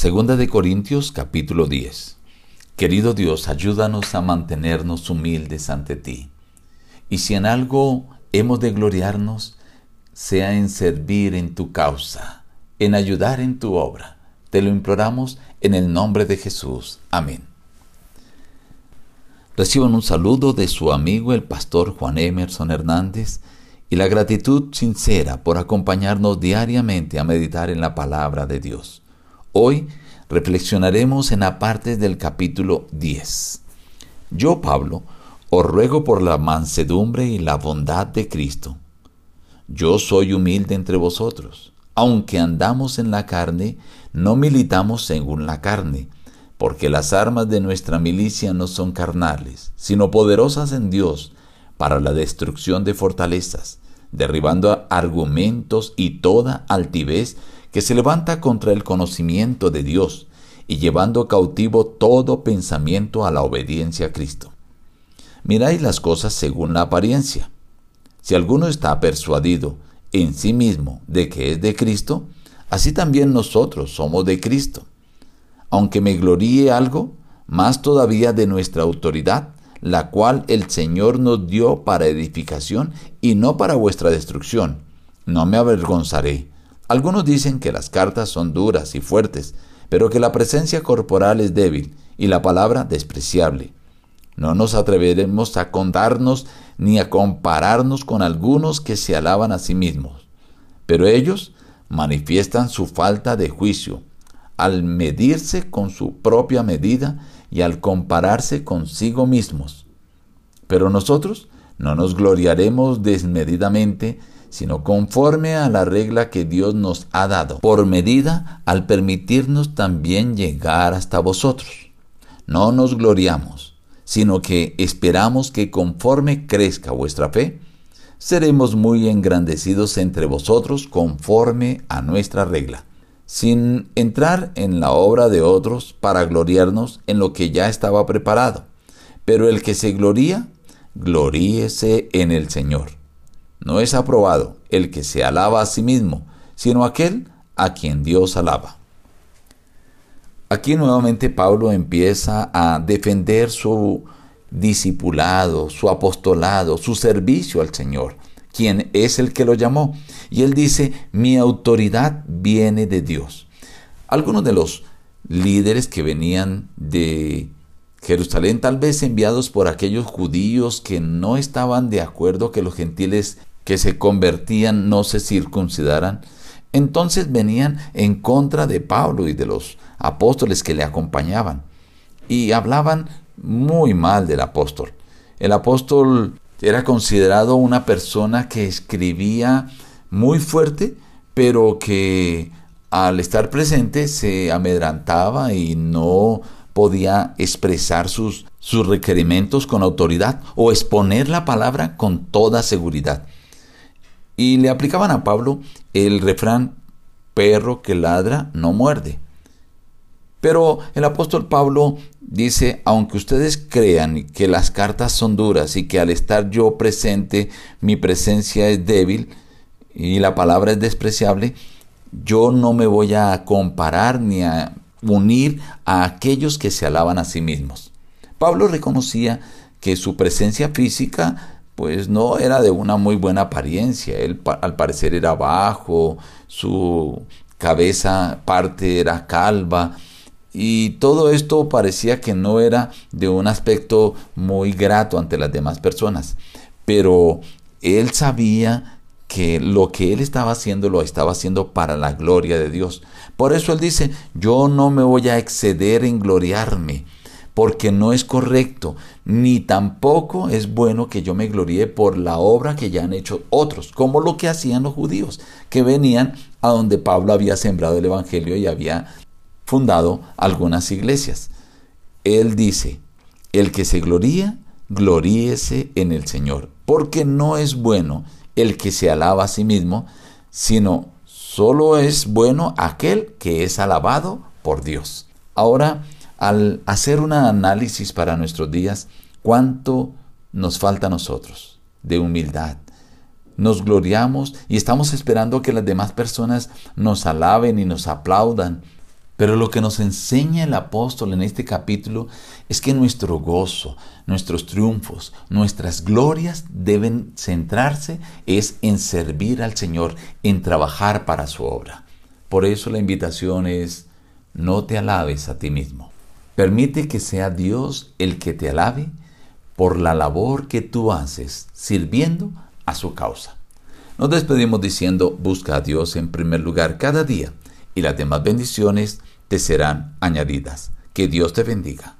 Segunda de Corintios capítulo 10. Querido Dios, ayúdanos a mantenernos humildes ante ti. Y si en algo hemos de gloriarnos, sea en servir en tu causa, en ayudar en tu obra. Te lo imploramos en el nombre de Jesús. Amén. Reciban un saludo de su amigo el pastor Juan Emerson Hernández y la gratitud sincera por acompañarnos diariamente a meditar en la palabra de Dios. Hoy reflexionaremos en la parte del capítulo 10. Yo, Pablo, os ruego por la mansedumbre y la bondad de Cristo. Yo soy humilde entre vosotros. Aunque andamos en la carne, no militamos según la carne, porque las armas de nuestra milicia no son carnales, sino poderosas en Dios para la destrucción de fortalezas, derribando argumentos y toda altivez que se levanta contra el conocimiento de Dios y llevando cautivo todo pensamiento a la obediencia a Cristo. Miráis las cosas según la apariencia. Si alguno está persuadido en sí mismo de que es de Cristo, así también nosotros somos de Cristo. Aunque me gloríe algo, más todavía de nuestra autoridad, la cual el Señor nos dio para edificación y no para vuestra destrucción. No me avergonzaré algunos dicen que las cartas son duras y fuertes, pero que la presencia corporal es débil y la palabra despreciable. No nos atreveremos a contarnos ni a compararnos con algunos que se alaban a sí mismos. Pero ellos manifiestan su falta de juicio al medirse con su propia medida y al compararse consigo mismos. Pero nosotros no nos gloriaremos desmedidamente, sino conforme a la regla que Dios nos ha dado, por medida al permitirnos también llegar hasta vosotros. No nos gloriamos, sino que esperamos que conforme crezca vuestra fe, seremos muy engrandecidos entre vosotros conforme a nuestra regla, sin entrar en la obra de otros para gloriarnos en lo que ya estaba preparado. Pero el que se gloría, gloríese en el Señor. No es aprobado el que se alaba a sí mismo, sino aquel a quien Dios alaba. Aquí nuevamente Pablo empieza a defender su discipulado, su apostolado, su servicio al Señor, quien es el que lo llamó. Y él dice, mi autoridad viene de Dios. Algunos de los líderes que venían de Jerusalén, tal vez enviados por aquellos judíos que no estaban de acuerdo que los gentiles que se convertían no se circuncidaran, entonces venían en contra de Pablo y de los apóstoles que le acompañaban. Y hablaban muy mal del apóstol. El apóstol era considerado una persona que escribía muy fuerte, pero que al estar presente se amedrantaba y no podía expresar sus, sus requerimientos con autoridad o exponer la palabra con toda seguridad y le aplicaban a Pablo el refrán perro que ladra no muerde. Pero el apóstol Pablo dice, aunque ustedes crean que las cartas son duras y que al estar yo presente mi presencia es débil y la palabra es despreciable, yo no me voy a comparar ni a unir a aquellos que se alaban a sí mismos. Pablo reconocía que su presencia física pues no era de una muy buena apariencia. Él al parecer era bajo, su cabeza parte era calva y todo esto parecía que no era de un aspecto muy grato ante las demás personas. Pero él sabía que lo que él estaba haciendo lo estaba haciendo para la gloria de Dios. Por eso él dice, yo no me voy a exceder en gloriarme porque no es correcto, ni tampoco es bueno que yo me gloríe por la obra que ya han hecho otros, como lo que hacían los judíos, que venían a donde Pablo había sembrado el Evangelio y había fundado algunas iglesias. Él dice, el que se gloría, gloríese en el Señor, porque no es bueno el que se alaba a sí mismo, sino solo es bueno aquel que es alabado por Dios. Ahora, al hacer un análisis para nuestros días, cuánto nos falta a nosotros de humildad. Nos gloriamos y estamos esperando que las demás personas nos alaben y nos aplaudan, Pero lo que nos enseña el apóstol en este capítulo es que nuestro gozo, nuestros triunfos, nuestras glorias deben centrarse es en servir al Señor, en trabajar para su obra. Por eso la invitación es, no te alabes a ti mismo. Permite que sea Dios el que te alabe por la labor que tú haces sirviendo a su causa. Nos despedimos diciendo, busca a Dios en primer lugar cada día y las demás bendiciones te serán añadidas. Que Dios te bendiga.